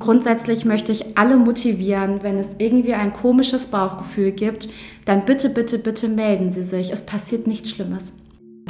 Grundsätzlich möchte ich alle motivieren, wenn es irgendwie ein komisches Bauchgefühl gibt, dann bitte, bitte, bitte melden Sie sich. Es passiert nichts Schlimmes.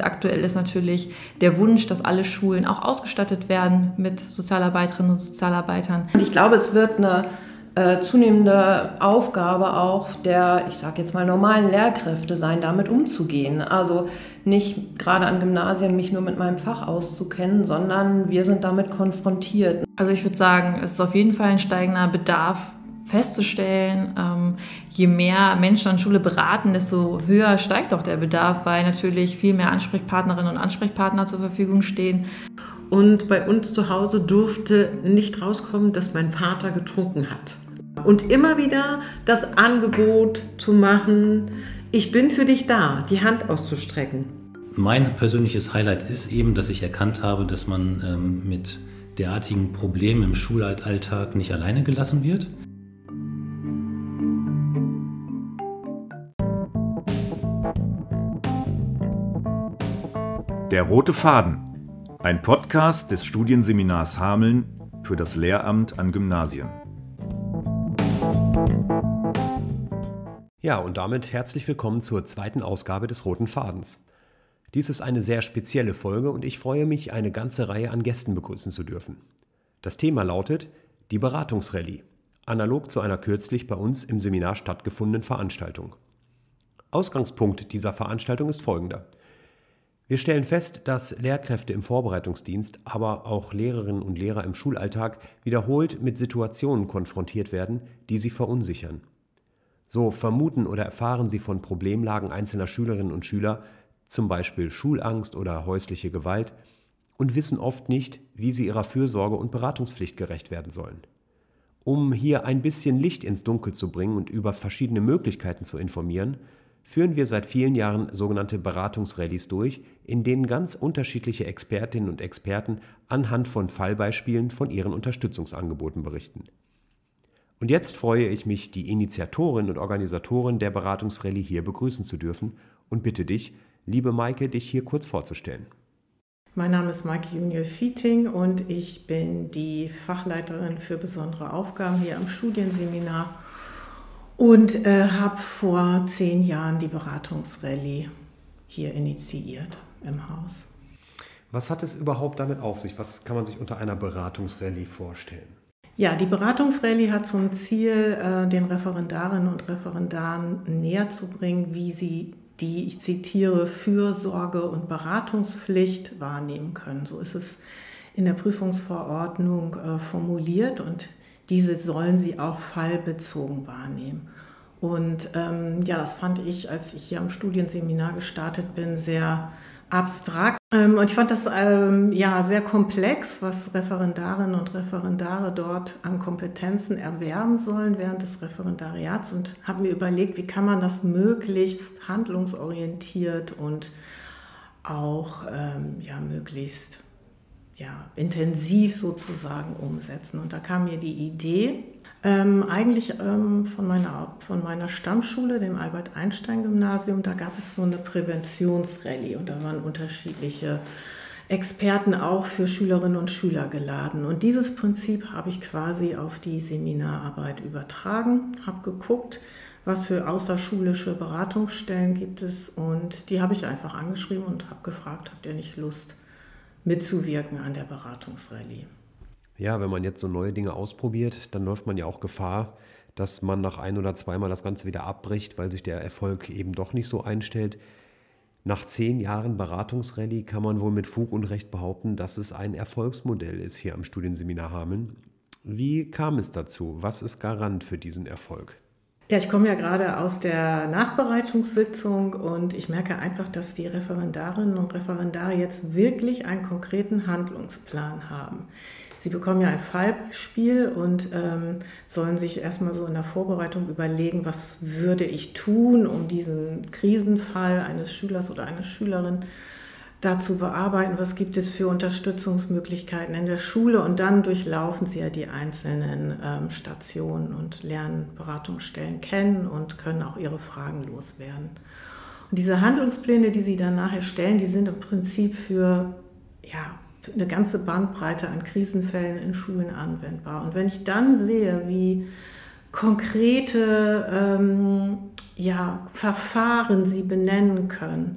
Aktuell ist natürlich der Wunsch, dass alle Schulen auch ausgestattet werden mit Sozialarbeiterinnen und Sozialarbeitern. Und ich glaube, es wird eine äh, zunehmende Aufgabe auch der, ich sage jetzt mal, normalen Lehrkräfte sein, damit umzugehen. Also nicht gerade an Gymnasien mich nur mit meinem Fach auszukennen, sondern wir sind damit konfrontiert. Also ich würde sagen, es ist auf jeden Fall ein steigender Bedarf festzustellen, ähm, je mehr Menschen an Schule beraten, desto höher steigt auch der Bedarf, weil natürlich viel mehr Ansprechpartnerinnen und Ansprechpartner zur Verfügung stehen. Und bei uns zu Hause durfte nicht rauskommen, dass mein Vater getrunken hat. Und immer wieder das Angebot zu machen, ich bin für dich da, die Hand auszustrecken. Mein persönliches Highlight ist eben, dass ich erkannt habe, dass man ähm, mit derartigen Problemen im Schulalltag nicht alleine gelassen wird. Der rote Faden. Ein Podcast des Studienseminars Hameln für das Lehramt an Gymnasien. Ja, und damit herzlich willkommen zur zweiten Ausgabe des Roten Fadens. Dies ist eine sehr spezielle Folge und ich freue mich, eine ganze Reihe an Gästen begrüßen zu dürfen. Das Thema lautet die Beratungsrallye, analog zu einer kürzlich bei uns im Seminar stattgefundenen Veranstaltung. Ausgangspunkt dieser Veranstaltung ist folgender. Wir stellen fest, dass Lehrkräfte im Vorbereitungsdienst, aber auch Lehrerinnen und Lehrer im Schulalltag wiederholt mit Situationen konfrontiert werden, die sie verunsichern. So vermuten oder erfahren sie von Problemlagen einzelner Schülerinnen und Schüler, zum Beispiel Schulangst oder häusliche Gewalt, und wissen oft nicht, wie sie ihrer Fürsorge und Beratungspflicht gerecht werden sollen. Um hier ein bisschen Licht ins Dunkel zu bringen und über verschiedene Möglichkeiten zu informieren, führen wir seit vielen Jahren sogenannte Beratungsrallyes durch, in denen ganz unterschiedliche Expertinnen und Experten anhand von Fallbeispielen von ihren Unterstützungsangeboten berichten. Und jetzt freue ich mich, die Initiatorin und Organisatorin der Beratungsrallye hier begrüßen zu dürfen und bitte dich, liebe Maike, dich hier kurz vorzustellen. Mein Name ist Maike Junior Fieting und ich bin die Fachleiterin für besondere Aufgaben hier am Studienseminar und äh, habe vor zehn Jahren die Beratungsrallye hier initiiert im Haus. Was hat es überhaupt damit auf sich? Was kann man sich unter einer Beratungsrallye vorstellen? Ja, die Beratungsrallye hat zum Ziel, äh, den Referendarinnen und Referendaren näher zu bringen, wie sie die, ich zitiere, Fürsorge und Beratungspflicht wahrnehmen können. So ist es in der Prüfungsverordnung äh, formuliert und diese sollen sie auch fallbezogen wahrnehmen. Und ähm, ja, das fand ich, als ich hier am Studienseminar gestartet bin, sehr abstrakt. Ähm, und ich fand das ähm, ja sehr komplex, was Referendarinnen und Referendare dort an Kompetenzen erwerben sollen während des Referendariats und habe mir überlegt, wie kann man das möglichst handlungsorientiert und auch ähm, ja, möglichst ja, intensiv sozusagen umsetzen. Und da kam mir die Idee, ähm, eigentlich ähm, von, meiner, von meiner Stammschule, dem Albert-Einstein-Gymnasium, da gab es so eine Präventionsrallye und da waren unterschiedliche Experten auch für Schülerinnen und Schüler geladen. Und dieses Prinzip habe ich quasi auf die Seminararbeit übertragen, habe geguckt, was für außerschulische Beratungsstellen gibt es und die habe ich einfach angeschrieben und habe gefragt, habt ihr nicht Lust mitzuwirken an der Beratungsrallye? ja, wenn man jetzt so neue Dinge ausprobiert, dann läuft man ja auch Gefahr, dass man nach ein oder zweimal das Ganze wieder abbricht, weil sich der Erfolg eben doch nicht so einstellt. Nach zehn Jahren Beratungsrallye kann man wohl mit Fug und Recht behaupten, dass es ein Erfolgsmodell ist hier am Studienseminar Hameln. Wie kam es dazu? Was ist Garant für diesen Erfolg? Ja, ich komme ja gerade aus der Nachbereitungssitzung und ich merke einfach, dass die Referendarinnen und Referendare jetzt wirklich einen konkreten Handlungsplan haben. Sie bekommen ja ein Fallbeispiel und ähm, sollen sich erstmal so in der Vorbereitung überlegen, was würde ich tun, um diesen Krisenfall eines Schülers oder einer Schülerin da zu bearbeiten, was gibt es für Unterstützungsmöglichkeiten in der Schule und dann durchlaufen sie ja die einzelnen ähm, Stationen und lernen Beratungsstellen kennen und können auch ihre Fragen loswerden. Und diese Handlungspläne, die sie dann nachher stellen, die sind im Prinzip für ja, eine ganze Bandbreite an Krisenfällen in Schulen anwendbar. Und wenn ich dann sehe, wie konkrete ähm, ja, Verfahren sie benennen können,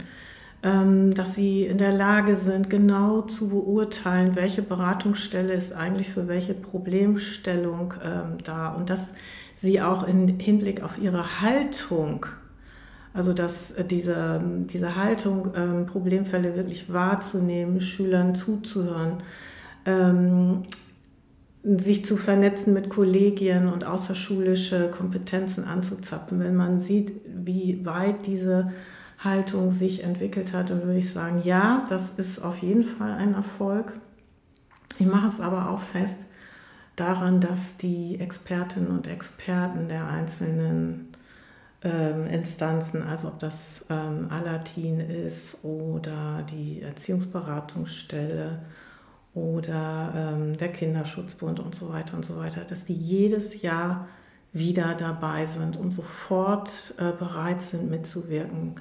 dass sie in der Lage sind, genau zu beurteilen, welche Beratungsstelle ist eigentlich für welche Problemstellung ähm, da und dass sie auch im Hinblick auf ihre Haltung also dass äh, diese, diese Haltung, ähm, Problemfälle wirklich wahrzunehmen, Schülern zuzuhören, ähm, sich zu vernetzen mit Kollegien und außerschulische Kompetenzen anzuzapfen. Wenn man sieht, wie weit diese Haltung sich entwickelt hat, dann würde ich sagen, ja, das ist auf jeden Fall ein Erfolg. Ich mache es aber auch fest daran, dass die Expertinnen und Experten der einzelnen ähm, Instanzen, also ob das ähm, Alatin ist oder die Erziehungsberatungsstelle oder ähm, der Kinderschutzbund und so weiter und so weiter, dass die jedes Jahr wieder dabei sind und sofort äh, bereit sind mitzuwirken,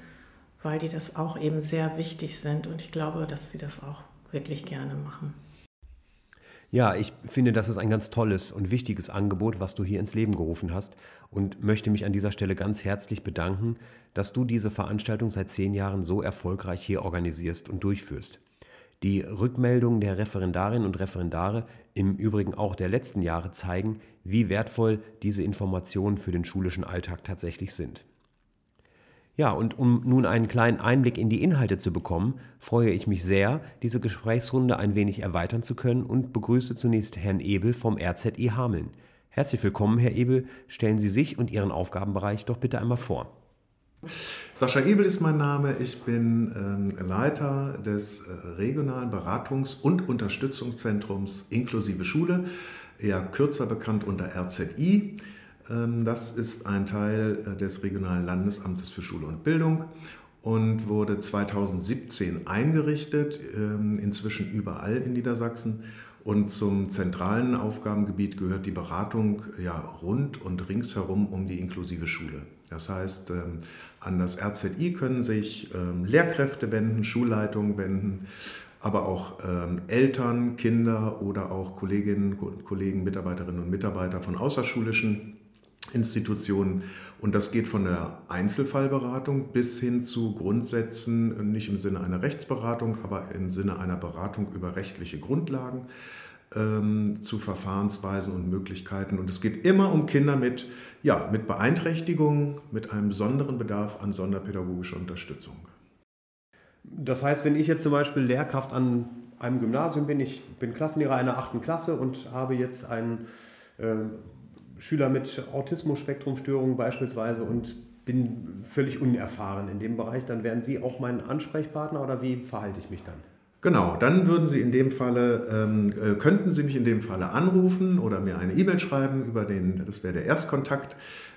weil die das auch eben sehr wichtig sind und ich glaube, dass sie das auch wirklich gerne machen. Ja, ich finde, das ist ein ganz tolles und wichtiges Angebot, was du hier ins Leben gerufen hast und möchte mich an dieser Stelle ganz herzlich bedanken, dass du diese Veranstaltung seit zehn Jahren so erfolgreich hier organisierst und durchführst. Die Rückmeldungen der Referendarinnen und Referendare, im Übrigen auch der letzten Jahre, zeigen, wie wertvoll diese Informationen für den schulischen Alltag tatsächlich sind. Ja, und um nun einen kleinen Einblick in die Inhalte zu bekommen, freue ich mich sehr, diese Gesprächsrunde ein wenig erweitern zu können und begrüße zunächst Herrn Ebel vom RZI Hameln. Herzlich willkommen, Herr Ebel. Stellen Sie sich und Ihren Aufgabenbereich doch bitte einmal vor. Sascha Ebel ist mein Name. Ich bin ähm, Leiter des äh, regionalen Beratungs- und Unterstützungszentrums inklusive Schule, eher kürzer bekannt unter RZI. Ähm, das ist ein Teil äh, des Regionalen Landesamtes für Schule und Bildung und wurde 2017 eingerichtet, ähm, inzwischen überall in Niedersachsen. Und zum zentralen Aufgabengebiet gehört die Beratung ja, rund und ringsherum um die inklusive Schule. Das heißt, ähm, an das RZI können sich Lehrkräfte wenden, Schulleitungen wenden, aber auch Eltern, Kinder oder auch Kolleginnen und Kollegen, Mitarbeiterinnen und Mitarbeiter von außerschulischen Institutionen. Und das geht von der Einzelfallberatung bis hin zu Grundsätzen, nicht im Sinne einer Rechtsberatung, aber im Sinne einer Beratung über rechtliche Grundlagen, ähm, zu Verfahrensweisen und Möglichkeiten. Und es geht immer um Kinder mit, ja, mit Beeinträchtigungen, mit einem besonderen Bedarf an sonderpädagogischer Unterstützung. Das heißt, wenn ich jetzt zum Beispiel Lehrkraft an einem Gymnasium bin, ich bin Klassenlehrer einer achten Klasse und habe jetzt einen äh, Schüler mit Autismus-Spektrumstörungen beispielsweise und bin völlig unerfahren in dem Bereich, dann wären Sie auch mein Ansprechpartner oder wie verhalte ich mich dann? Genau, dann würden Sie in dem Falle, ähm, äh, könnten Sie mich in dem Falle anrufen oder mir eine E-Mail schreiben über den, das wäre der Erstkontakt.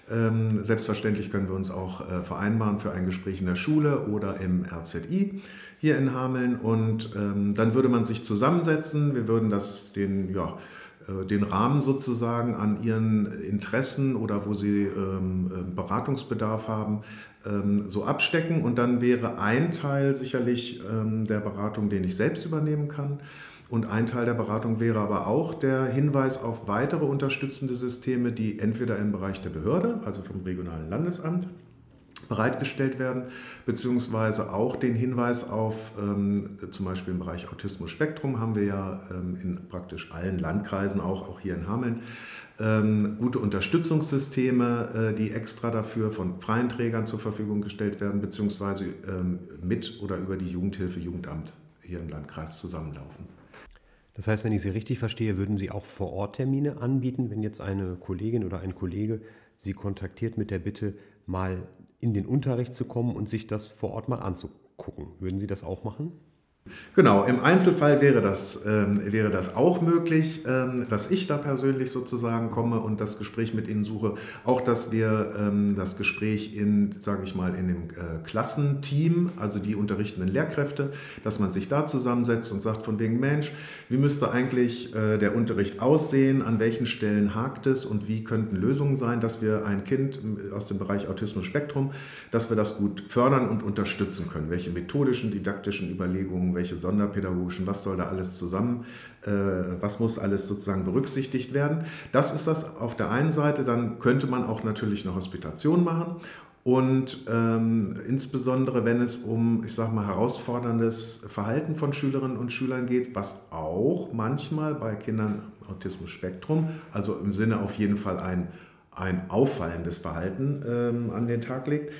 Ähm, selbstverständlich können wir uns auch äh, vereinbaren für ein Gespräch in der Schule oder im RZI hier in Hameln und ähm, dann würde man sich zusammensetzen. Wir würden das den, ja, den Rahmen sozusagen an ihren Interessen oder wo sie ähm, äh, Beratungsbedarf haben, ähm, so abstecken. Und dann wäre ein Teil sicherlich ähm, der Beratung, den ich selbst übernehmen kann. Und ein Teil der Beratung wäre aber auch der Hinweis auf weitere unterstützende Systeme, die entweder im Bereich der Behörde, also vom regionalen Landesamt, bereitgestellt werden, beziehungsweise auch den Hinweis auf, ähm, zum Beispiel im Bereich Autismus-Spektrum haben wir ja ähm, in praktisch allen Landkreisen, auch, auch hier in Hameln, ähm, gute Unterstützungssysteme, äh, die extra dafür von freien Trägern zur Verfügung gestellt werden, beziehungsweise ähm, mit oder über die Jugendhilfe, Jugendamt hier im Landkreis zusammenlaufen. Das heißt, wenn ich Sie richtig verstehe, würden Sie auch vor Ort Termine anbieten, wenn jetzt eine Kollegin oder ein Kollege Sie kontaktiert mit der Bitte, mal in den Unterricht zu kommen und sich das vor Ort mal anzugucken. Würden Sie das auch machen? Genau, im Einzelfall wäre das, ähm, wäre das auch möglich, ähm, dass ich da persönlich sozusagen komme und das Gespräch mit Ihnen suche. Auch, dass wir ähm, das Gespräch in, sage ich mal, in dem äh, Klassenteam, also die unterrichtenden Lehrkräfte, dass man sich da zusammensetzt und sagt von wegen, Mensch, wie müsste eigentlich äh, der Unterricht aussehen, an welchen Stellen hakt es und wie könnten Lösungen sein, dass wir ein Kind aus dem Bereich Autismus-Spektrum, dass wir das gut fördern und unterstützen können. Welche methodischen, didaktischen Überlegungen welche sonderpädagogischen, was soll da alles zusammen, äh, was muss alles sozusagen berücksichtigt werden. Das ist das auf der einen Seite. Dann könnte man auch natürlich eine Hospitation machen und ähm, insbesondere, wenn es um, ich sag mal, herausforderndes Verhalten von Schülerinnen und Schülern geht, was auch manchmal bei Kindern Autismus-Spektrum, also im Sinne auf jeden Fall ein, ein auffallendes Verhalten ähm, an den Tag legt,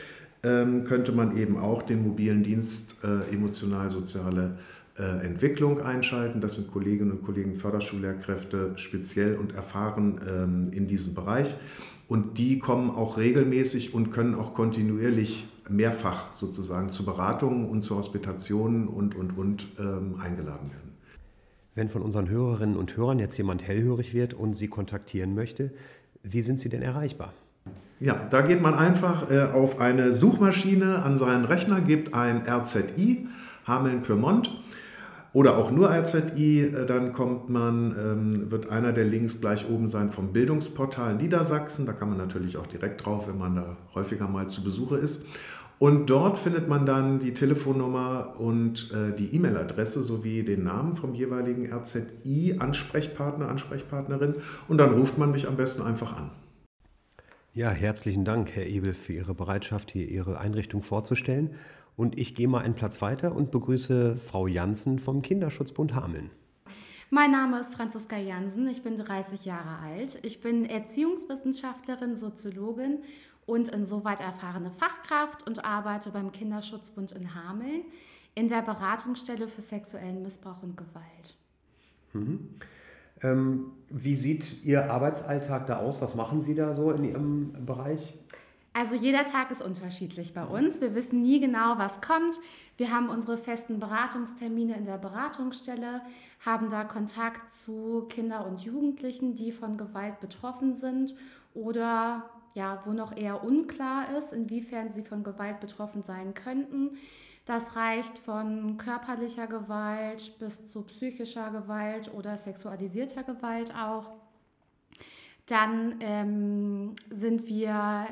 könnte man eben auch den mobilen Dienst äh, emotional-soziale äh, Entwicklung einschalten. Das sind Kolleginnen und Kollegen Förderschullehrkräfte speziell und erfahren ähm, in diesem Bereich. Und die kommen auch regelmäßig und können auch kontinuierlich mehrfach sozusagen zu Beratungen und zu Hospitationen und, und, und ähm, eingeladen werden. Wenn von unseren Hörerinnen und Hörern jetzt jemand hellhörig wird und Sie kontaktieren möchte, wie sind Sie denn erreichbar? Ja, da geht man einfach äh, auf eine Suchmaschine an seinen Rechner, gibt ein RZI, Hameln-Pyrmont oder auch nur RZI, äh, dann kommt man, ähm, wird einer der Links gleich oben sein vom Bildungsportal Niedersachsen. Da kann man natürlich auch direkt drauf, wenn man da häufiger mal zu Besuche ist. Und dort findet man dann die Telefonnummer und äh, die E-Mail-Adresse sowie den Namen vom jeweiligen RZI-Ansprechpartner, Ansprechpartnerin. Und dann ruft man mich am besten einfach an. Ja, herzlichen Dank, Herr Ebel, für Ihre Bereitschaft, hier Ihre Einrichtung vorzustellen. Und ich gehe mal einen Platz weiter und begrüße Frau Jansen vom Kinderschutzbund Hameln. Mein Name ist Franziska Jansen, ich bin 30 Jahre alt. Ich bin Erziehungswissenschaftlerin, Soziologin und insoweit erfahrene Fachkraft und arbeite beim Kinderschutzbund in Hameln in der Beratungsstelle für sexuellen Missbrauch und Gewalt. Mhm. Ähm, wie sieht Ihr Arbeitsalltag da aus? Was machen Sie da so in Ihrem Bereich? Also jeder Tag ist unterschiedlich bei uns. Wir wissen nie genau, was kommt. Wir haben unsere festen Beratungstermine in der Beratungsstelle, haben da Kontakt zu Kinder und Jugendlichen, die von Gewalt betroffen sind oder ja, wo noch eher unklar ist, inwiefern sie von Gewalt betroffen sein könnten. Das reicht von körperlicher Gewalt bis zu psychischer Gewalt oder sexualisierter Gewalt auch. Dann ähm, sind wir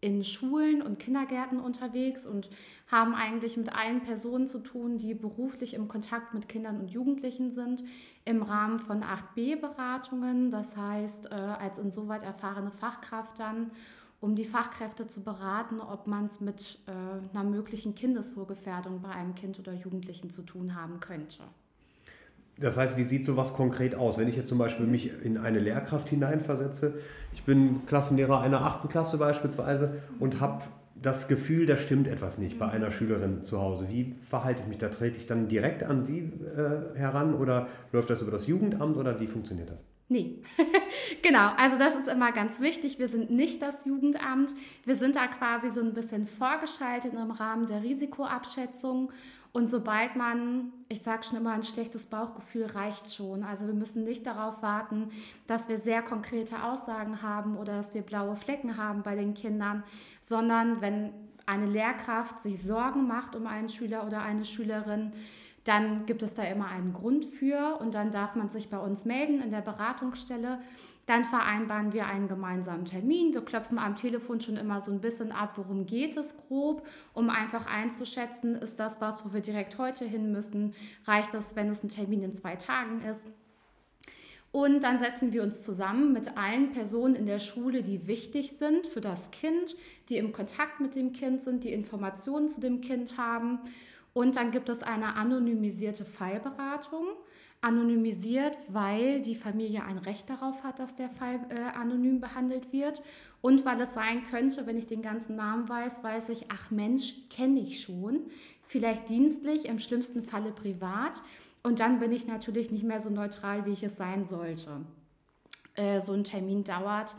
in Schulen und Kindergärten unterwegs und haben eigentlich mit allen Personen zu tun, die beruflich im Kontakt mit Kindern und Jugendlichen sind, im Rahmen von 8b-Beratungen, das heißt äh, als insoweit erfahrene Fachkraft dann, um die Fachkräfte zu beraten, ob man es mit äh, einer möglichen Kindeswohlgefährdung bei einem Kind oder Jugendlichen zu tun haben könnte. Das heißt, wie sieht sowas konkret aus? Wenn ich jetzt zum Beispiel mich in eine Lehrkraft hineinversetze, ich bin Klassenlehrer einer achten Klasse beispielsweise und habe das Gefühl, da stimmt etwas nicht bei einer Schülerin zu Hause. Wie verhalte ich mich da? Trete ich dann direkt an Sie äh, heran oder läuft das über das Jugendamt oder wie funktioniert das? Nee, genau. Also das ist immer ganz wichtig. Wir sind nicht das Jugendamt. Wir sind da quasi so ein bisschen vorgeschaltet im Rahmen der Risikoabschätzung und sobald man, ich sage schon immer, ein schlechtes Bauchgefühl reicht schon. Also wir müssen nicht darauf warten, dass wir sehr konkrete Aussagen haben oder dass wir blaue Flecken haben bei den Kindern, sondern wenn eine Lehrkraft sich Sorgen macht um einen Schüler oder eine Schülerin, dann gibt es da immer einen Grund für und dann darf man sich bei uns melden in der Beratungsstelle. Dann vereinbaren wir einen gemeinsamen Termin. Wir klopfen am Telefon schon immer so ein bisschen ab, worum geht es grob, um einfach einzuschätzen, ist das was, wo wir direkt heute hin müssen? Reicht es, wenn es ein Termin in zwei Tagen ist? Und dann setzen wir uns zusammen mit allen Personen in der Schule, die wichtig sind für das Kind, die im Kontakt mit dem Kind sind, die Informationen zu dem Kind haben und dann gibt es eine anonymisierte Fallberatung. Anonymisiert, weil die Familie ein Recht darauf hat, dass der Fall äh, anonym behandelt wird. Und weil es sein könnte, wenn ich den ganzen Namen weiß, weiß ich, ach Mensch, kenne ich schon. Vielleicht dienstlich, im schlimmsten Falle privat. Und dann bin ich natürlich nicht mehr so neutral, wie ich es sein sollte. Äh, so ein Termin dauert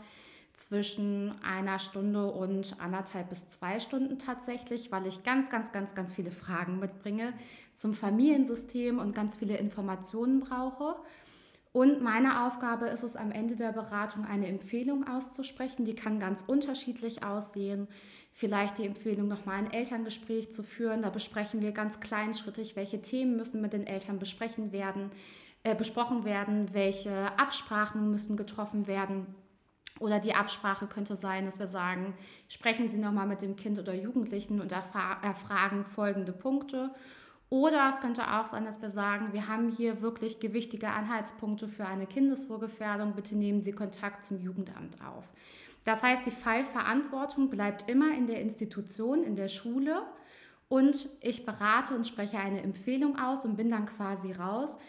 zwischen einer Stunde und anderthalb bis zwei Stunden tatsächlich, weil ich ganz, ganz, ganz, ganz viele Fragen mitbringe zum Familiensystem und ganz viele Informationen brauche. Und meine Aufgabe ist es am Ende der Beratung eine Empfehlung auszusprechen. Die kann ganz unterschiedlich aussehen. Vielleicht die Empfehlung, nochmal ein Elterngespräch zu führen. Da besprechen wir ganz kleinschrittig, welche Themen müssen mit den Eltern besprechen werden, äh, besprochen werden, welche Absprachen müssen getroffen werden. Oder die Absprache könnte sein, dass wir sagen, sprechen Sie nochmal mit dem Kind oder Jugendlichen und erfragen folgende Punkte. Oder es könnte auch sein, dass wir sagen, wir haben hier wirklich gewichtige Anhaltspunkte für eine Kindeswohlgefährdung. Bitte nehmen Sie Kontakt zum Jugendamt auf. Das heißt, die Fallverantwortung bleibt immer in der Institution, in der Schule. Und ich berate und spreche eine Empfehlung aus und bin dann quasi raus.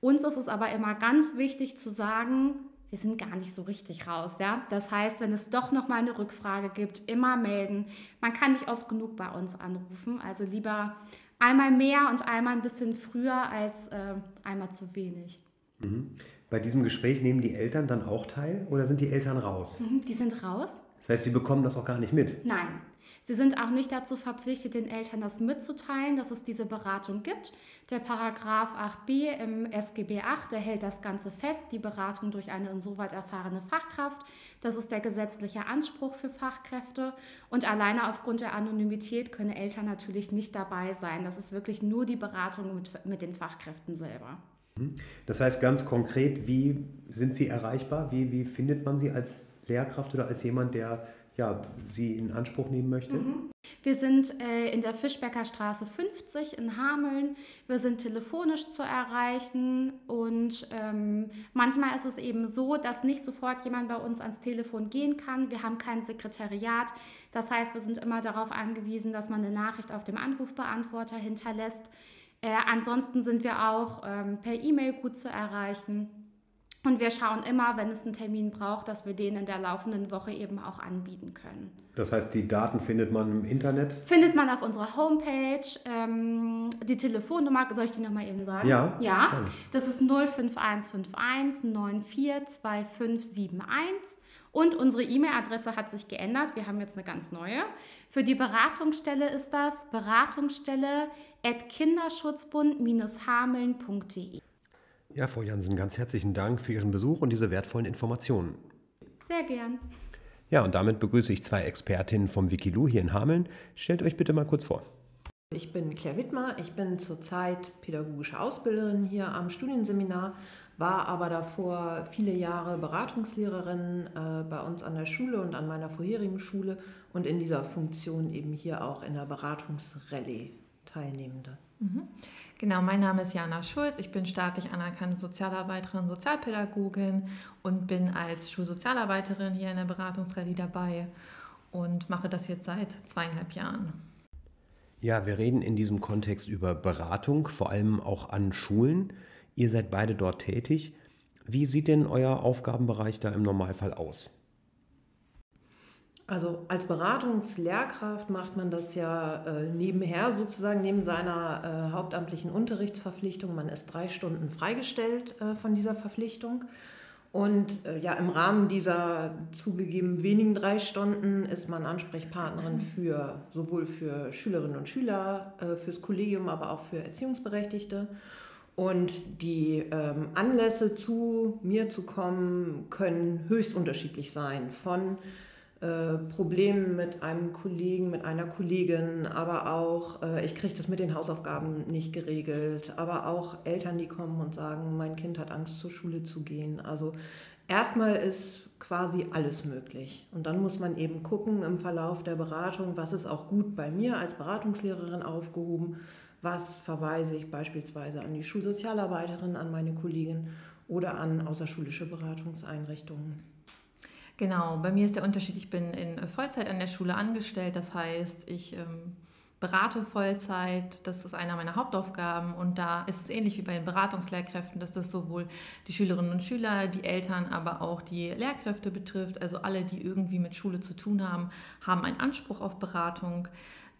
Uns ist es aber immer ganz wichtig zu sagen, wir sind gar nicht so richtig raus, ja. Das heißt, wenn es doch noch mal eine Rückfrage gibt, immer melden. Man kann nicht oft genug bei uns anrufen, also lieber einmal mehr und einmal ein bisschen früher als äh, einmal zu wenig. Mhm. Bei diesem Gespräch nehmen die Eltern dann auch teil oder sind die Eltern raus? Mhm, die sind raus. Das heißt, sie bekommen das auch gar nicht mit? Nein, Sie sind auch nicht dazu verpflichtet, den Eltern das mitzuteilen, dass es diese Beratung gibt. Der Paragraph 8b im SGB 8, der hält das Ganze fest, die Beratung durch eine insoweit erfahrene Fachkraft. Das ist der gesetzliche Anspruch für Fachkräfte. Und alleine aufgrund der Anonymität können Eltern natürlich nicht dabei sein. Das ist wirklich nur die Beratung mit, mit den Fachkräften selber. Mhm. Das heißt ganz konkret, wie sind Sie erreichbar? Wie, wie findet man Sie als Lehrkraft oder als jemand, der ja, sie in Anspruch nehmen möchte? Mhm. Wir sind äh, in der Fischbecker Straße 50 in Hameln. Wir sind telefonisch zu erreichen und ähm, manchmal ist es eben so, dass nicht sofort jemand bei uns ans Telefon gehen kann. Wir haben kein Sekretariat. Das heißt, wir sind immer darauf angewiesen, dass man eine Nachricht auf dem Anrufbeantworter hinterlässt. Äh, ansonsten sind wir auch ähm, per E-Mail gut zu erreichen. Und wir schauen immer, wenn es einen Termin braucht, dass wir den in der laufenden Woche eben auch anbieten können. Das heißt, die Daten findet man im Internet? Findet man auf unserer Homepage. Ähm, die Telefonnummer, soll ich die nochmal eben sagen? Ja. Ja, das ist 05151 942571. Und unsere E-Mail-Adresse hat sich geändert. Wir haben jetzt eine ganz neue. Für die Beratungsstelle ist das beratungsstelle at kinderschutzbund-hameln.de. Ja, Frau Jansen, ganz herzlichen Dank für Ihren Besuch und diese wertvollen Informationen. Sehr gern. Ja, und damit begrüße ich zwei Expertinnen vom Wikilu hier in Hameln. Stellt euch bitte mal kurz vor. Ich bin Claire Wittmer, ich bin zurzeit pädagogische Ausbilderin hier am Studienseminar, war aber davor viele Jahre Beratungslehrerin äh, bei uns an der Schule und an meiner vorherigen Schule und in dieser Funktion eben hier auch in der Beratungsrallye Teilnehmende. Mhm. Genau, mein Name ist Jana Schulz. Ich bin staatlich anerkannte Sozialarbeiterin, Sozialpädagogin und bin als Schulsozialarbeiterin hier in der Beratungsrallye dabei und mache das jetzt seit zweieinhalb Jahren. Ja, wir reden in diesem Kontext über Beratung, vor allem auch an Schulen. Ihr seid beide dort tätig. Wie sieht denn euer Aufgabenbereich da im Normalfall aus? Also als Beratungslehrkraft macht man das ja äh, nebenher sozusagen, neben seiner äh, hauptamtlichen Unterrichtsverpflichtung. Man ist drei Stunden freigestellt äh, von dieser Verpflichtung. Und äh, ja, im Rahmen dieser zugegeben wenigen drei Stunden ist man Ansprechpartnerin für sowohl für Schülerinnen und Schüler, äh, fürs Kollegium, aber auch für Erziehungsberechtigte. Und die ähm, Anlässe zu mir zu kommen, können höchst unterschiedlich sein. Von äh, Problemen mit einem Kollegen, mit einer Kollegin, aber auch, äh, ich kriege das mit den Hausaufgaben nicht geregelt, aber auch Eltern, die kommen und sagen, mein Kind hat Angst, zur Schule zu gehen. Also erstmal ist quasi alles möglich. Und dann muss man eben gucken im Verlauf der Beratung, was ist auch gut bei mir als Beratungslehrerin aufgehoben, was verweise ich beispielsweise an die Schulsozialarbeiterin, an meine Kollegin oder an außerschulische Beratungseinrichtungen. Genau, bei mir ist der Unterschied, ich bin in Vollzeit an der Schule angestellt, das heißt, ich ähm, berate Vollzeit, das ist einer meiner Hauptaufgaben und da ist es ähnlich wie bei den Beratungslehrkräften, dass das sowohl die Schülerinnen und Schüler, die Eltern, aber auch die Lehrkräfte betrifft, also alle, die irgendwie mit Schule zu tun haben, haben einen Anspruch auf Beratung.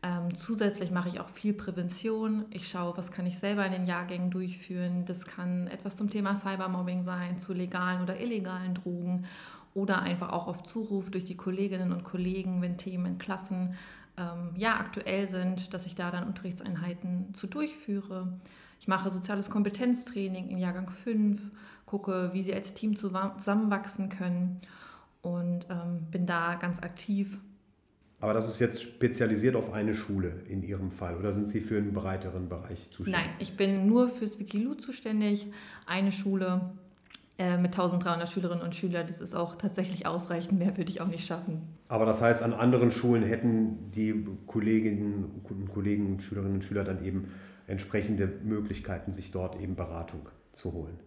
Ähm, zusätzlich mache ich auch viel Prävention. Ich schaue, was kann ich selber in den Jahrgängen durchführen. Das kann etwas zum Thema Cybermobbing sein, zu legalen oder illegalen Drogen oder einfach auch auf Zuruf durch die Kolleginnen und Kollegen, wenn Themen in Klassen ähm, ja, aktuell sind, dass ich da dann Unterrichtseinheiten zu durchführe. Ich mache soziales Kompetenztraining in Jahrgang 5, gucke, wie sie als Team zusammenwachsen können und ähm, bin da ganz aktiv. Aber das ist jetzt spezialisiert auf eine Schule in Ihrem Fall oder sind Sie für einen breiteren Bereich zuständig? Nein, ich bin nur fürs Wikilu zuständig, eine Schule äh, mit 1300 Schülerinnen und Schülern, das ist auch tatsächlich ausreichend, mehr würde ich auch nicht schaffen. Aber das heißt, an anderen Schulen hätten die Kolleginnen und Kollegen, Schülerinnen und Schüler dann eben entsprechende Möglichkeiten, sich dort eben Beratung zu holen.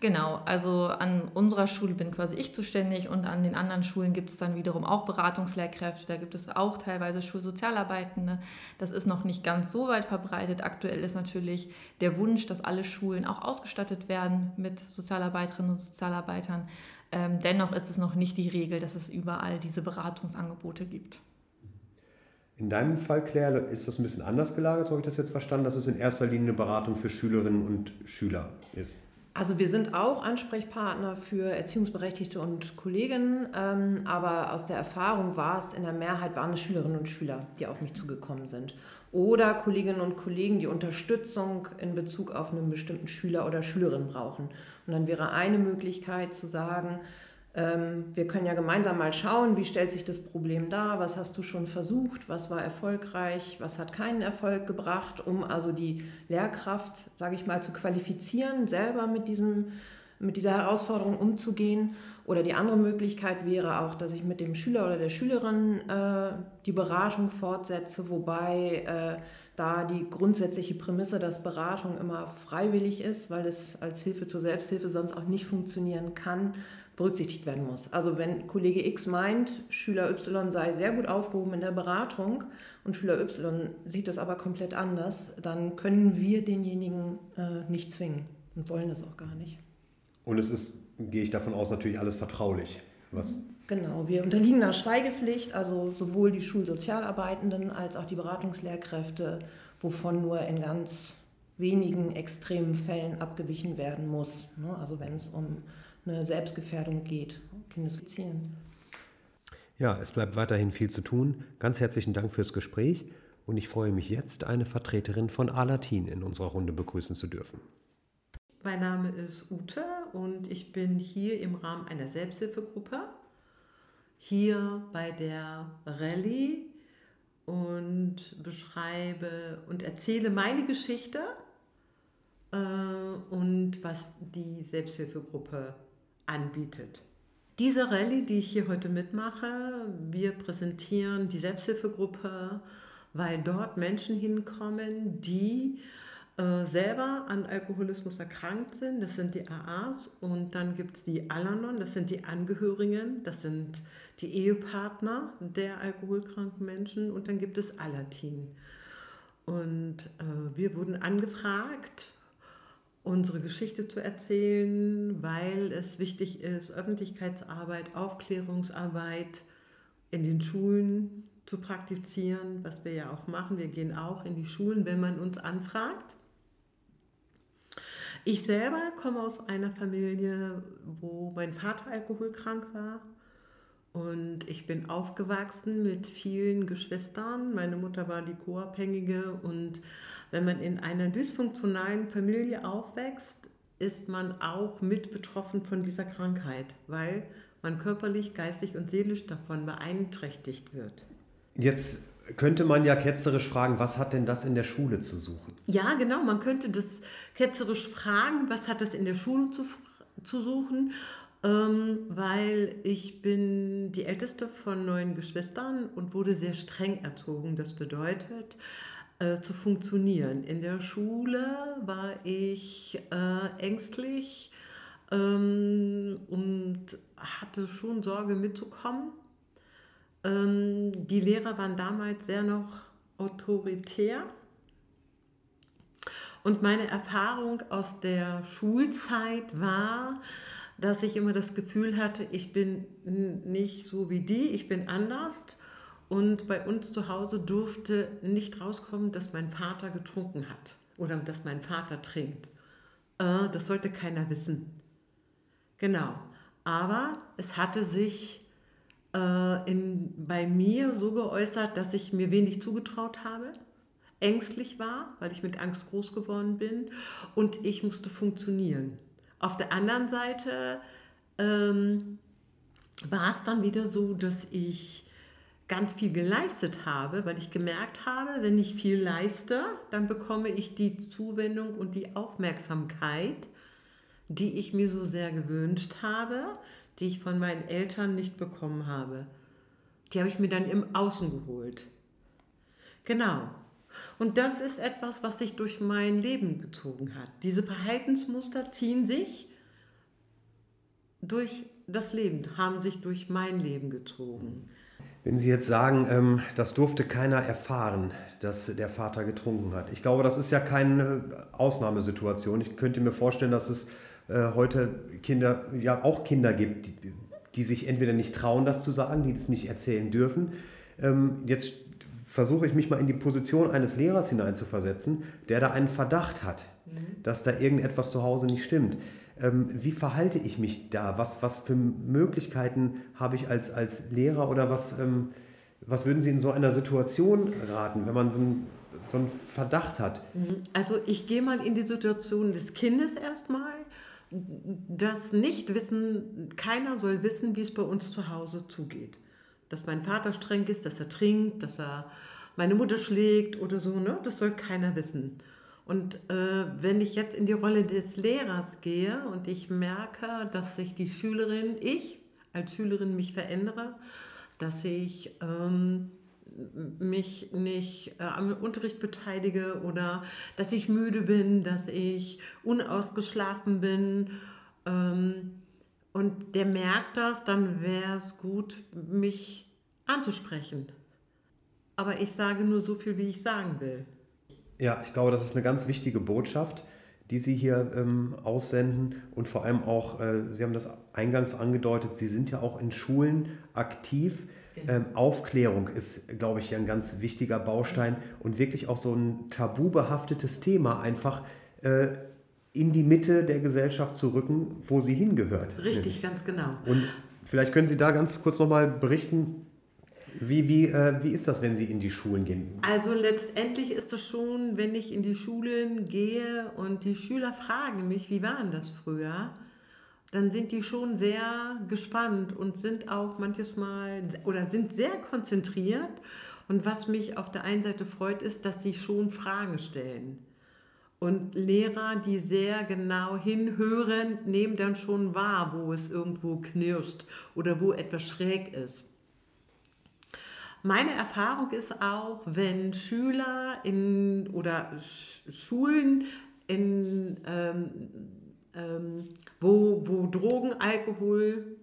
Genau, also an unserer Schule bin quasi ich zuständig und an den anderen Schulen gibt es dann wiederum auch Beratungslehrkräfte, da gibt es auch teilweise Schulsozialarbeitende. Das ist noch nicht ganz so weit verbreitet. Aktuell ist natürlich der Wunsch, dass alle Schulen auch ausgestattet werden mit Sozialarbeiterinnen und Sozialarbeitern. Ähm, dennoch ist es noch nicht die Regel, dass es überall diese Beratungsangebote gibt. In deinem Fall, Claire, ist das ein bisschen anders gelagert, so habe ich das jetzt verstanden, dass es in erster Linie eine Beratung für Schülerinnen und Schüler ist. Also wir sind auch Ansprechpartner für Erziehungsberechtigte und Kolleginnen, ähm, aber aus der Erfahrung war es in der Mehrheit waren es Schülerinnen und Schüler, die auf mich zugekommen sind. Oder Kolleginnen und Kollegen, die Unterstützung in Bezug auf einen bestimmten Schüler oder Schülerin brauchen. Und dann wäre eine Möglichkeit zu sagen, wir können ja gemeinsam mal schauen, wie stellt sich das Problem dar, was hast du schon versucht, was war erfolgreich, was hat keinen Erfolg gebracht, um also die Lehrkraft, sage ich mal, zu qualifizieren, selber mit, diesem, mit dieser Herausforderung umzugehen. Oder die andere Möglichkeit wäre auch, dass ich mit dem Schüler oder der Schülerin äh, die Beratung fortsetze, wobei äh, da die grundsätzliche Prämisse, dass Beratung immer freiwillig ist, weil es als Hilfe zur Selbsthilfe sonst auch nicht funktionieren kann, berücksichtigt werden muss. Also wenn Kollege X meint, Schüler Y sei sehr gut aufgehoben in der Beratung und Schüler Y sieht das aber komplett anders, dann können wir denjenigen äh, nicht zwingen und wollen das auch gar nicht. Und es ist, gehe ich davon aus, natürlich alles vertraulich. Was genau, wir unterliegen einer Schweigepflicht, also sowohl die Schulsozialarbeitenden als auch die Beratungslehrkräfte, wovon nur in ganz wenigen extremen Fällen abgewichen werden muss. Ne? Also wenn es um eine Selbstgefährdung geht, Kindesfizieren. Ja, es bleibt weiterhin viel zu tun. Ganz herzlichen Dank fürs Gespräch und ich freue mich jetzt, eine Vertreterin von Alatin in unserer Runde begrüßen zu dürfen. Mein Name ist Ute und ich bin hier im Rahmen einer Selbsthilfegruppe, hier bei der Rallye und beschreibe und erzähle meine Geschichte äh, und was die Selbsthilfegruppe anbietet. Diese Rallye, die ich hier heute mitmache, wir präsentieren die Selbsthilfegruppe, weil dort Menschen hinkommen, die äh, selber an Alkoholismus erkrankt sind. Das sind die AAs. Und dann gibt es die Alanon, das sind die Angehörigen, das sind die Ehepartner der alkoholkranken Menschen. Und dann gibt es Alatin. Und äh, wir wurden angefragt, unsere Geschichte zu erzählen, weil es wichtig ist, Öffentlichkeitsarbeit, Aufklärungsarbeit in den Schulen zu praktizieren, was wir ja auch machen. Wir gehen auch in die Schulen, wenn man uns anfragt. Ich selber komme aus einer Familie, wo mein Vater alkoholkrank war und ich bin aufgewachsen mit vielen Geschwistern. Meine Mutter war die Co-Abhängige. Und wenn man in einer dysfunktionalen Familie aufwächst, ist man auch mit betroffen von dieser Krankheit, weil man körperlich, geistig und seelisch davon beeinträchtigt wird. Jetzt könnte man ja ketzerisch fragen, was hat denn das in der Schule zu suchen? Ja, genau, man könnte das ketzerisch fragen, was hat das in der Schule zu, zu suchen ähm, weil ich bin die älteste von neun Geschwistern und wurde sehr streng erzogen. Das bedeutet, äh, zu funktionieren. In der Schule war ich äh, ängstlich ähm, und hatte schon Sorge mitzukommen. Ähm, die Lehrer waren damals sehr noch autoritär. Und meine Erfahrung aus der Schulzeit war, dass ich immer das Gefühl hatte, ich bin nicht so wie die, ich bin anders. Und bei uns zu Hause durfte nicht rauskommen, dass mein Vater getrunken hat oder dass mein Vater trinkt. Äh, das sollte keiner wissen. Genau. Aber es hatte sich äh, in, bei mir so geäußert, dass ich mir wenig zugetraut habe, ängstlich war, weil ich mit Angst groß geworden bin und ich musste funktionieren. Auf der anderen Seite ähm, war es dann wieder so, dass ich ganz viel geleistet habe, weil ich gemerkt habe, wenn ich viel leiste, dann bekomme ich die Zuwendung und die Aufmerksamkeit, die ich mir so sehr gewünscht habe, die ich von meinen Eltern nicht bekommen habe. Die habe ich mir dann im Außen geholt. Genau. Und das ist etwas, was sich durch mein Leben gezogen hat. Diese Verhaltensmuster ziehen sich durch das Leben, haben sich durch mein Leben gezogen. Wenn Sie jetzt sagen, ähm, das durfte keiner erfahren, dass der Vater getrunken hat. Ich glaube, das ist ja keine Ausnahmesituation. Ich könnte mir vorstellen, dass es äh, heute Kinder, ja auch Kinder gibt, die, die, sich entweder nicht trauen, das zu sagen, die das nicht erzählen dürfen. Ähm, jetzt versuche ich mich mal in die Position eines Lehrers hineinzuversetzen, der da einen Verdacht hat, mhm. dass da irgendetwas zu Hause nicht stimmt. Ähm, wie verhalte ich mich da? Was, was für Möglichkeiten habe ich als, als Lehrer oder was, ähm, was würden Sie in so einer Situation raten, wenn man so einen, so einen Verdacht hat? Mhm. Also ich gehe mal in die Situation des Kindes erstmal. Das Nichtwissen, keiner soll wissen, wie es bei uns zu Hause zugeht dass mein Vater streng ist, dass er trinkt, dass er meine Mutter schlägt oder so, ne? Das soll keiner wissen. Und äh, wenn ich jetzt in die Rolle des Lehrers gehe und ich merke, dass sich die Schülerin, ich als Schülerin mich verändere, dass ich ähm, mich nicht äh, am Unterricht beteilige oder dass ich müde bin, dass ich unausgeschlafen bin, ähm, und der merkt das, dann wäre es gut, mich anzusprechen. Aber ich sage nur so viel, wie ich sagen will. Ja, ich glaube, das ist eine ganz wichtige Botschaft, die Sie hier ähm, aussenden. Und vor allem auch, äh, Sie haben das eingangs angedeutet, Sie sind ja auch in Schulen aktiv. Genau. Ähm, Aufklärung ist, glaube ich, ein ganz wichtiger Baustein und wirklich auch so ein tabubehaftetes Thema einfach äh, in die Mitte der Gesellschaft zu rücken, wo sie hingehört. Richtig, ganz genau. Und vielleicht können Sie da ganz kurz nochmal berichten, wie, wie, äh, wie ist das, wenn Sie in die Schulen gehen? Also letztendlich ist es schon, wenn ich in die Schulen gehe und die Schüler fragen mich, wie war denn das früher? Dann sind die schon sehr gespannt und sind auch manches Mal oder sind sehr konzentriert. Und was mich auf der einen Seite freut, ist, dass sie schon Fragen stellen. Und Lehrer, die sehr genau hinhören, nehmen dann schon wahr, wo es irgendwo knirscht oder wo etwas schräg ist. Meine Erfahrung ist auch, wenn Schüler in, oder Schulen, in, ähm, ähm, wo, wo Drogen, Alkohol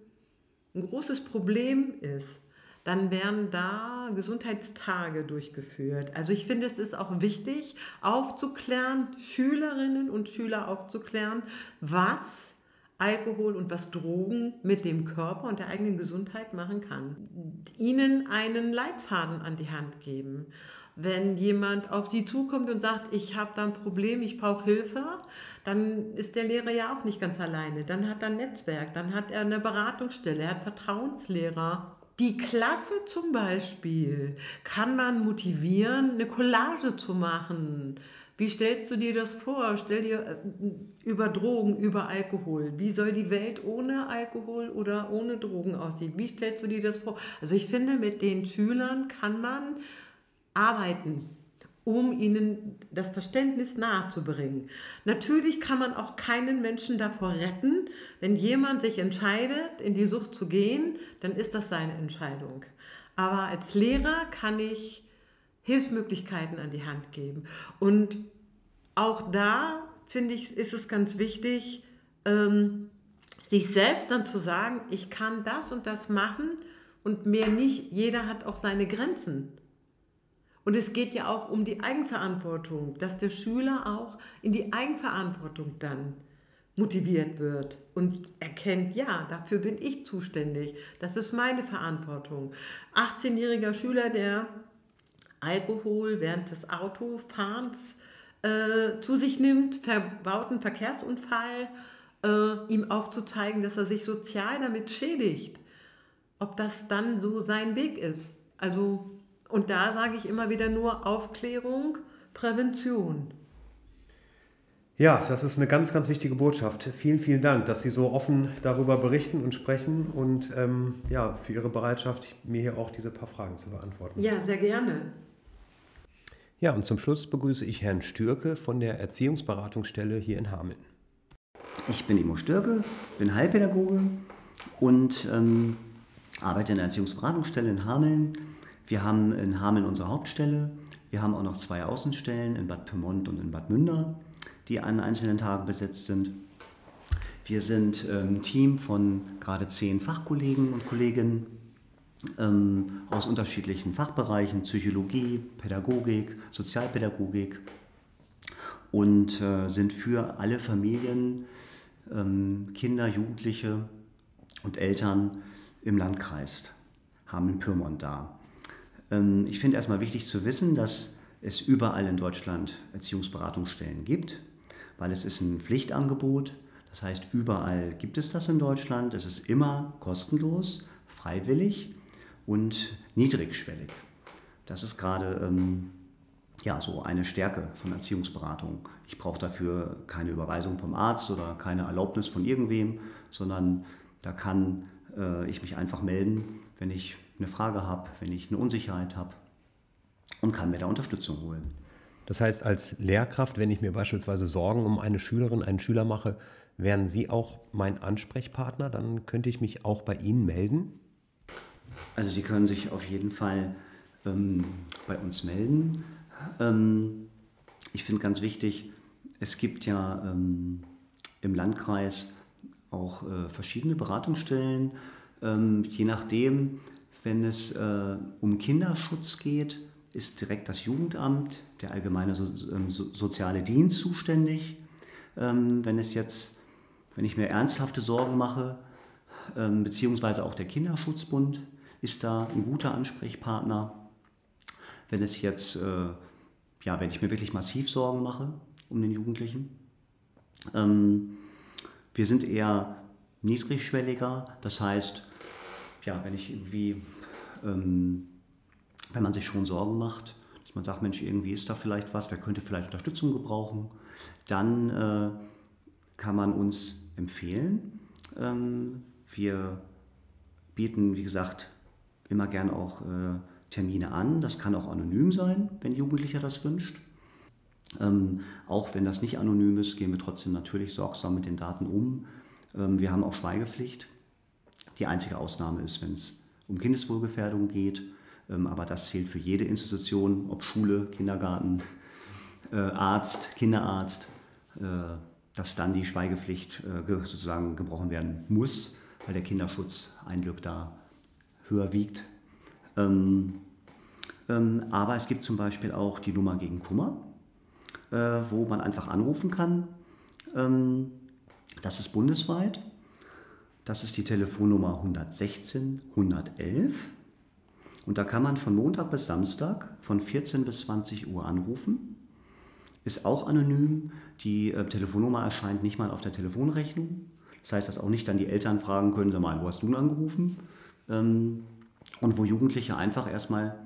ein großes Problem ist, dann werden da Gesundheitstage durchgeführt. Also ich finde, es ist auch wichtig, aufzuklären, Schülerinnen und Schüler aufzuklären, was Alkohol und was Drogen mit dem Körper und der eigenen Gesundheit machen kann. Ihnen einen Leitfaden an die Hand geben. Wenn jemand auf Sie zukommt und sagt, ich habe da ein Problem, ich brauche Hilfe, dann ist der Lehrer ja auch nicht ganz alleine. Dann hat er ein Netzwerk, dann hat er eine Beratungsstelle, er hat Vertrauenslehrer die Klasse zum Beispiel kann man motivieren, eine Collage zu machen. Wie stellst du dir das vor? Stell dir äh, über Drogen, über Alkohol. Wie soll die Welt ohne Alkohol oder ohne Drogen aussehen? Wie stellst du dir das vor? Also ich finde, mit den Schülern kann man arbeiten um ihnen das Verständnis nahezubringen. Natürlich kann man auch keinen Menschen davor retten. Wenn jemand sich entscheidet, in die Sucht zu gehen, dann ist das seine Entscheidung. Aber als Lehrer kann ich Hilfsmöglichkeiten an die Hand geben. Und auch da, finde ich, ist es ganz wichtig, ähm, sich selbst dann zu sagen, ich kann das und das machen und mehr nicht. Jeder hat auch seine Grenzen. Und es geht ja auch um die Eigenverantwortung, dass der Schüler auch in die Eigenverantwortung dann motiviert wird und erkennt, ja, dafür bin ich zuständig, das ist meine Verantwortung. 18-jähriger Schüler, der Alkohol während des Autofahrens äh, zu sich nimmt, verbauten Verkehrsunfall, äh, ihm aufzuzeigen, dass er sich sozial damit schädigt, ob das dann so sein Weg ist. Also und da sage ich immer wieder nur Aufklärung, Prävention. Ja, das ist eine ganz, ganz wichtige Botschaft. Vielen, vielen Dank, dass Sie so offen darüber berichten und sprechen und ähm, ja, für Ihre Bereitschaft, mir hier auch diese paar Fragen zu beantworten. Ja, sehr gerne. Ja, und zum Schluss begrüße ich Herrn Stürke von der Erziehungsberatungsstelle hier in Hameln. Ich bin Imo Stürke, bin Heilpädagoge und ähm, arbeite in der Erziehungsberatungsstelle in Hameln wir haben in Hameln unsere Hauptstelle. Wir haben auch noch zwei Außenstellen in Bad Pyrmont und in Bad Münder, die an einzelnen Tagen besetzt sind. Wir sind ähm, ein Team von gerade zehn Fachkollegen und Kolleginnen ähm, aus unterschiedlichen Fachbereichen, Psychologie, Pädagogik, Sozialpädagogik und äh, sind für alle Familien, ähm, Kinder, Jugendliche und Eltern im Landkreis Hameln-Pyrmont da. Ähm, ich finde erstmal wichtig zu wissen, dass es überall in Deutschland Erziehungsberatungsstellen gibt, weil es ist ein Pflichtangebot. Das heißt, überall gibt es das in Deutschland. Es ist immer kostenlos, freiwillig und niedrigschwellig. Das ist gerade ähm, ja, so eine Stärke von Erziehungsberatung. Ich brauche dafür keine Überweisung vom Arzt oder keine Erlaubnis von irgendwem, sondern da kann äh, ich mich einfach melden, wenn ich eine Frage habe, wenn ich eine Unsicherheit habe und kann mir da Unterstützung holen. Das heißt, als Lehrkraft, wenn ich mir beispielsweise Sorgen um eine Schülerin, einen Schüler mache, wären Sie auch mein Ansprechpartner? Dann könnte ich mich auch bei Ihnen melden? Also Sie können sich auf jeden Fall ähm, bei uns melden. Ähm, ich finde ganz wichtig, es gibt ja ähm, im Landkreis auch äh, verschiedene Beratungsstellen. Ähm, je nachdem, wenn es äh, um Kinderschutz geht, ist direkt das Jugendamt, der allgemeine so, ähm, so, soziale Dienst zuständig. Ähm, wenn es jetzt, wenn ich mir ernsthafte Sorgen mache, ähm, beziehungsweise auch der Kinderschutzbund ist da ein guter Ansprechpartner. Wenn es jetzt, äh, ja, wenn ich mir wirklich massiv Sorgen mache um den Jugendlichen. Ähm, wir sind eher niedrigschwelliger, das heißt, ja, wenn ich irgendwie, ähm, wenn man sich schon Sorgen macht, dass man sagt, Mensch, irgendwie ist da vielleicht was, der könnte vielleicht Unterstützung gebrauchen, dann äh, kann man uns empfehlen. Ähm, wir bieten, wie gesagt, immer gern auch äh, Termine an. Das kann auch anonym sein, wenn Jugendlicher das wünscht. Ähm, auch wenn das nicht anonym ist, gehen wir trotzdem natürlich sorgsam mit den Daten um. Ähm, wir haben auch Schweigepflicht. Die einzige Ausnahme ist, wenn es um Kindeswohlgefährdung geht. Ähm, aber das zählt für jede Institution, ob Schule, Kindergarten, äh, Arzt, Kinderarzt, äh, dass dann die Schweigepflicht äh, sozusagen gebrochen werden muss, weil der Kinderschutz ein Glück da höher wiegt. Ähm, ähm, aber es gibt zum Beispiel auch die Nummer gegen Kummer, wo man einfach anrufen kann. Das ist bundesweit. Das ist die Telefonnummer 116 111. Und da kann man von Montag bis Samstag von 14 bis 20 Uhr anrufen. Ist auch anonym. Die äh, Telefonnummer erscheint nicht mal auf der Telefonrechnung. Das heißt, dass auch nicht dann die Eltern fragen können, sag mal, wo hast du denn angerufen? Ähm, und wo Jugendliche einfach erstmal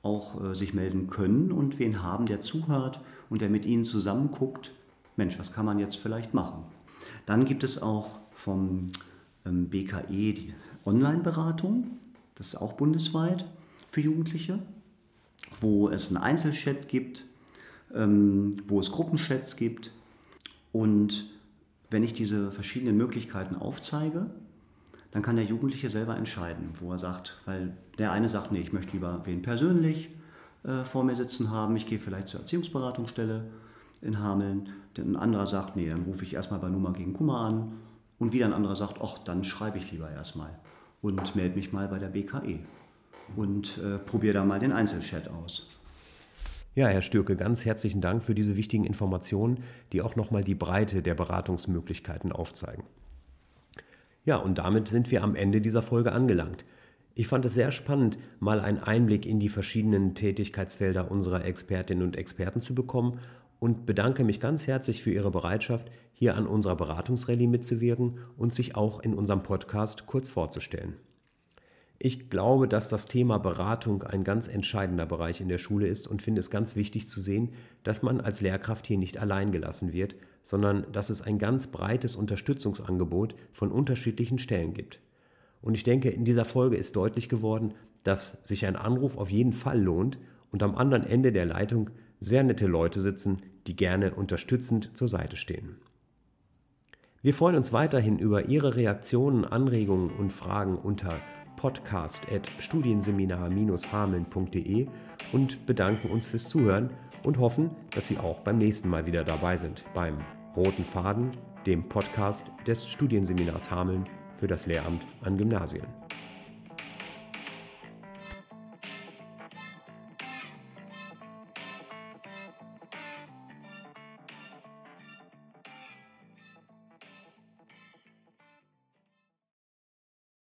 auch äh, sich melden können und wen haben, der zuhört und der mit ihnen zusammen guckt, Mensch, was kann man jetzt vielleicht machen? Dann gibt es auch vom BKE die Online-Beratung, das ist auch bundesweit für Jugendliche, wo es einen Einzelchat gibt, ähm, wo es Gruppenchats gibt. Und wenn ich diese verschiedenen Möglichkeiten aufzeige, dann kann der Jugendliche selber entscheiden, wo er sagt, weil der eine sagt, nee, ich möchte lieber wen persönlich äh, vor mir sitzen haben, ich gehe vielleicht zur Erziehungsberatungsstelle in Hameln. Ein anderer sagt, nee, dann rufe ich erstmal bei Nummer gegen Kummer an. Und wieder ein anderer sagt, ach, dann schreibe ich lieber erstmal und melde mich mal bei der BKE und äh, probiere da mal den Einzelchat aus. Ja, Herr Stürke, ganz herzlichen Dank für diese wichtigen Informationen, die auch nochmal die Breite der Beratungsmöglichkeiten aufzeigen. Ja, und damit sind wir am Ende dieser Folge angelangt. Ich fand es sehr spannend, mal einen Einblick in die verschiedenen Tätigkeitsfelder unserer Expertinnen und Experten zu bekommen und bedanke mich ganz herzlich für Ihre Bereitschaft, hier an unserer Beratungsrallye mitzuwirken und sich auch in unserem Podcast kurz vorzustellen. Ich glaube, dass das Thema Beratung ein ganz entscheidender Bereich in der Schule ist und finde es ganz wichtig zu sehen, dass man als Lehrkraft hier nicht allein gelassen wird, sondern dass es ein ganz breites Unterstützungsangebot von unterschiedlichen Stellen gibt. Und ich denke, in dieser Folge ist deutlich geworden, dass sich ein Anruf auf jeden Fall lohnt und am anderen Ende der Leitung sehr nette Leute sitzen, die gerne unterstützend zur Seite stehen. Wir freuen uns weiterhin über Ihre Reaktionen, Anregungen und Fragen unter podcast.studienseminar-hameln.de und bedanken uns fürs Zuhören und hoffen, dass Sie auch beim nächsten Mal wieder dabei sind beim Roten Faden, dem Podcast des Studienseminars Hameln für das Lehramt an Gymnasien.